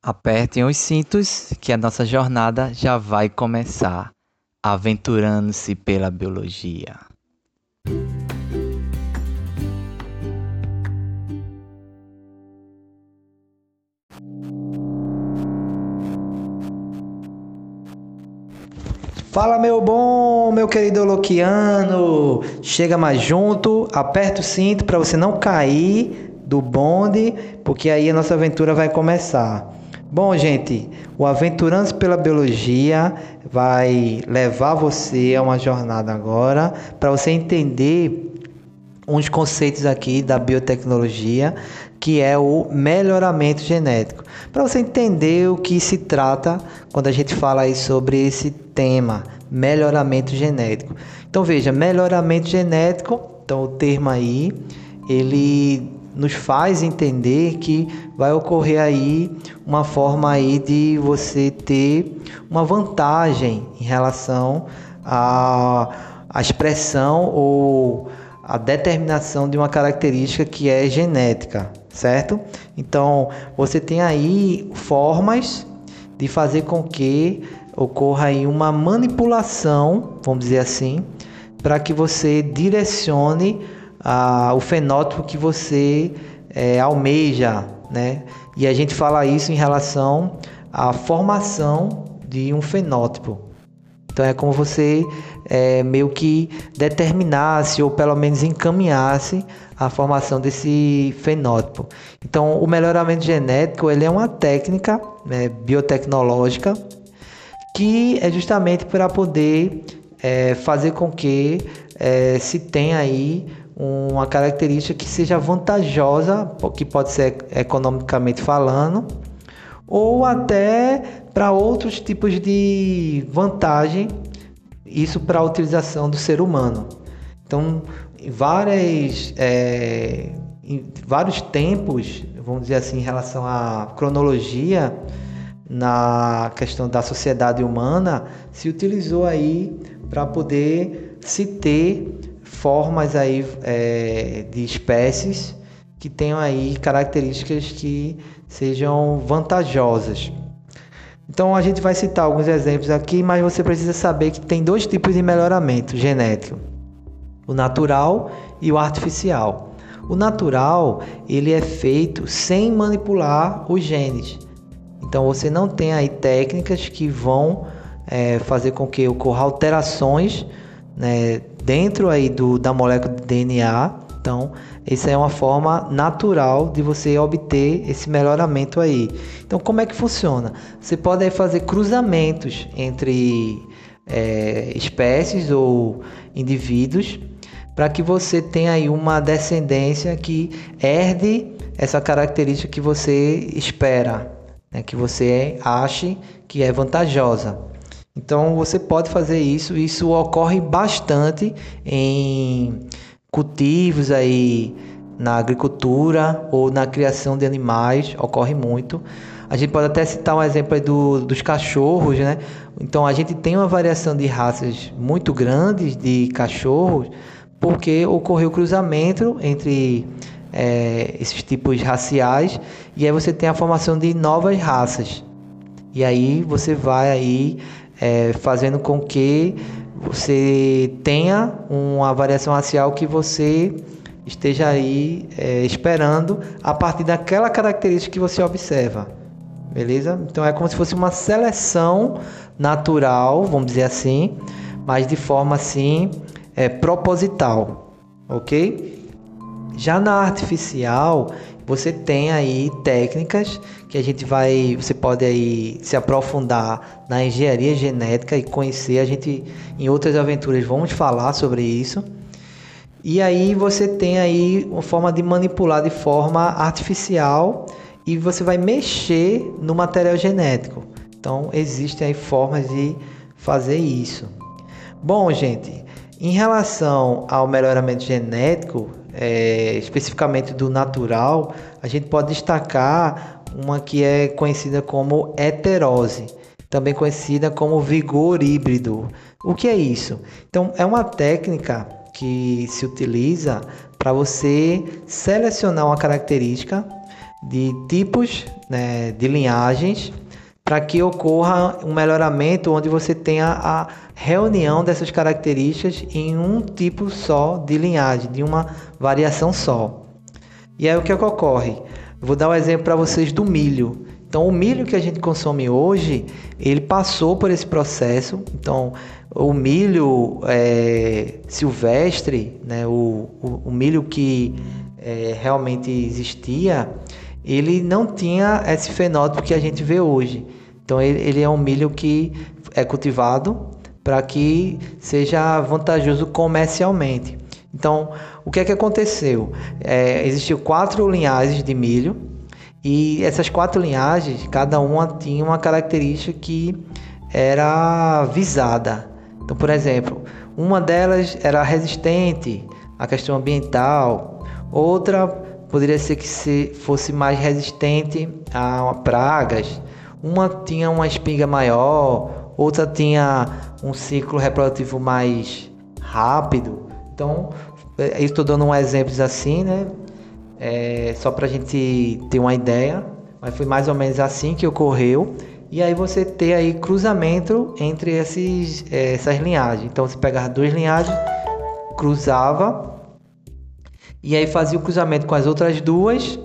Apertem os cintos que a nossa jornada já vai começar, aventurando-se pela biologia. Fala meu bom, meu querido Loquiano, chega mais junto, aperta o cinto para você não cair do bonde, porque aí a nossa aventura vai começar. Bom, gente, o Aventurando pela Biologia vai levar você a uma jornada agora para você entender uns conceitos aqui da biotecnologia, que é o melhoramento genético. Para você entender o que se trata quando a gente fala aí sobre esse tema, melhoramento genético. Então veja, melhoramento genético, então o termo aí, ele nos faz entender que vai ocorrer aí uma forma aí de você ter uma vantagem em relação à, à expressão ou a determinação de uma característica que é genética, certo? Então, você tem aí formas de fazer com que ocorra aí uma manipulação, vamos dizer assim, para que você direcione o fenótipo que você é, almeja, né? E a gente fala isso em relação à formação de um fenótipo. Então é como você é, meio que determinasse ou pelo menos encaminhasse a formação desse fenótipo. Então o melhoramento genético ele é uma técnica né, biotecnológica que é justamente para poder é, fazer com que é, se tenha aí uma característica que seja vantajosa, que pode ser economicamente falando, ou até para outros tipos de vantagem, isso para a utilização do ser humano. Então, várias, é, vários tempos, vamos dizer assim, em relação à cronologia, na questão da sociedade humana, se utilizou aí para poder se ter formas aí é, de espécies que tenham aí características que sejam vantajosas. Então a gente vai citar alguns exemplos aqui, mas você precisa saber que tem dois tipos de melhoramento genético: o natural e o artificial. O natural ele é feito sem manipular os genes. Então você não tem aí técnicas que vão é, fazer com que ocorra alterações né, dentro aí do, da molécula de DNA. Então, essa é uma forma natural de você obter esse melhoramento aí. Então, como é que funciona? Você pode fazer cruzamentos entre é, espécies ou indivíduos para que você tenha aí uma descendência que herde essa característica que você espera, né, que você ache que é vantajosa. Então você pode fazer isso, isso ocorre bastante em cultivos aí na agricultura ou na criação de animais, ocorre muito. A gente pode até citar um exemplo do, dos cachorros, né? Então a gente tem uma variação de raças muito grandes de cachorros, porque ocorreu cruzamento entre é, esses tipos raciais e aí você tem a formação de novas raças. E aí você vai aí é, fazendo com que você tenha uma variação racial que você esteja aí é, esperando a partir daquela característica que você observa. Beleza? Então é como se fosse uma seleção natural, vamos dizer assim, mas de forma assim é, proposital, ok? Já na artificial, você tem aí técnicas que a gente vai, você pode aí se aprofundar na engenharia genética e conhecer. A gente em outras aventuras vamos falar sobre isso. E aí você tem aí uma forma de manipular de forma artificial e você vai mexer no material genético. Então existem aí formas de fazer isso. Bom, gente, em relação ao melhoramento genético, é, especificamente do natural, a gente pode destacar uma que é conhecida como heterose, também conhecida como vigor híbrido. O que é isso? Então, é uma técnica que se utiliza para você selecionar uma característica de tipos né, de linhagens para que ocorra um melhoramento onde você tenha a reunião dessas características em um tipo só de linhagem, de uma variação só. E aí o que, é que ocorre? Vou dar um exemplo para vocês do milho. Então, o milho que a gente consome hoje, ele passou por esse processo. Então, o milho é, silvestre, né, o, o, o milho que é, realmente existia, ele não tinha esse fenótipo que a gente vê hoje. Então ele, ele é um milho que é cultivado para que seja vantajoso comercialmente. Então, o que é que aconteceu? É, existiu quatro linhagens de milho e essas quatro linhagens, cada uma tinha uma característica que era visada. Então, por exemplo, uma delas era resistente à questão ambiental, outra poderia ser que se fosse mais resistente a pragas. Uma tinha uma espiga maior, outra tinha um ciclo reprodutivo mais rápido. Então, é, estou dando um exemplos assim, né? É, só para a gente ter uma ideia, mas foi mais ou menos assim que ocorreu. E aí você ter aí cruzamento entre esses, é, essas linhagens. Então você pegava duas linhagens, cruzava e aí fazia o cruzamento com as outras duas.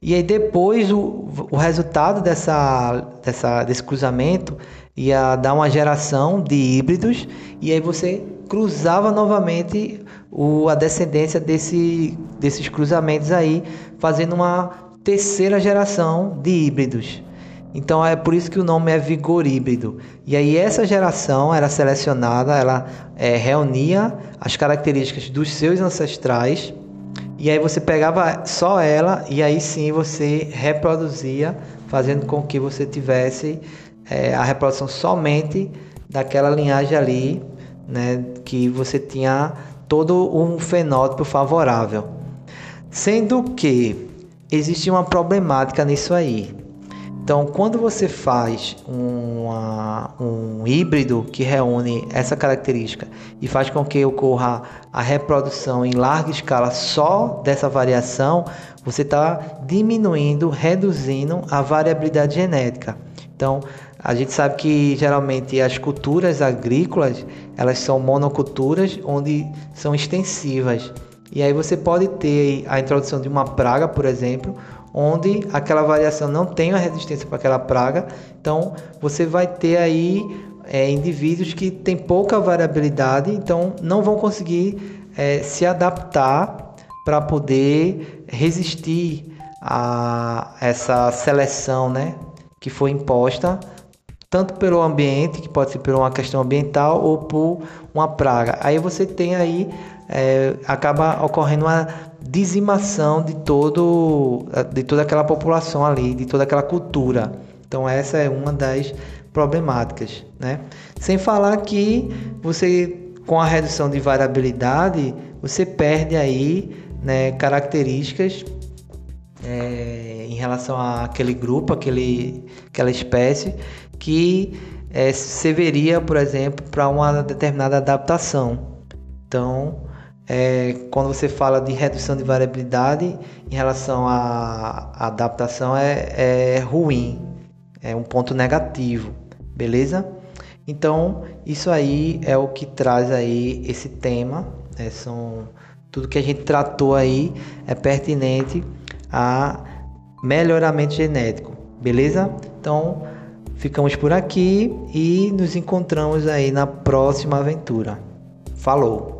E aí depois o, o resultado dessa, dessa, desse cruzamento ia dar uma geração de híbridos e aí você cruzava novamente o, a descendência desse, desses cruzamentos aí, fazendo uma terceira geração de híbridos. Então é por isso que o nome é vigor híbrido. E aí essa geração era selecionada, ela é, reunia as características dos seus ancestrais e aí você pegava só ela e aí sim você reproduzia, fazendo com que você tivesse é, a reprodução somente daquela linhagem ali, né, que você tinha todo um fenótipo favorável. Sendo que existe uma problemática nisso aí. Então, quando você faz uma, um híbrido que reúne essa característica e faz com que ocorra a reprodução em larga escala só dessa variação, você está diminuindo, reduzindo a variabilidade genética. Então, a gente sabe que geralmente as culturas agrícolas elas são monoculturas onde são extensivas. E aí você pode ter a introdução de uma praga, por exemplo, onde aquela variação não tem a resistência para aquela praga. Então, você vai ter aí é, indivíduos que têm pouca variabilidade, então não vão conseguir é, se adaptar para poder resistir a essa seleção, né, que foi imposta tanto pelo ambiente, que pode ser por uma questão ambiental ou por uma praga. Aí você tem aí é, acaba ocorrendo uma dizimação de todo de toda aquela população ali, de toda aquela cultura. Então essa é uma das problemáticas, né? Sem falar que você com a redução de variabilidade você perde aí né, características é, relação àquele grupo, aquele, aquela espécie que é, serviria, por exemplo, para uma determinada adaptação. Então, é, quando você fala de redução de variabilidade em relação à, adaptação é, é ruim, é um ponto negativo, beleza? Então isso aí é o que traz aí esse tema, né? são tudo que a gente tratou aí é pertinente a melhoramento genético, beleza? Então ficamos por aqui e nos encontramos aí na próxima aventura. Falou!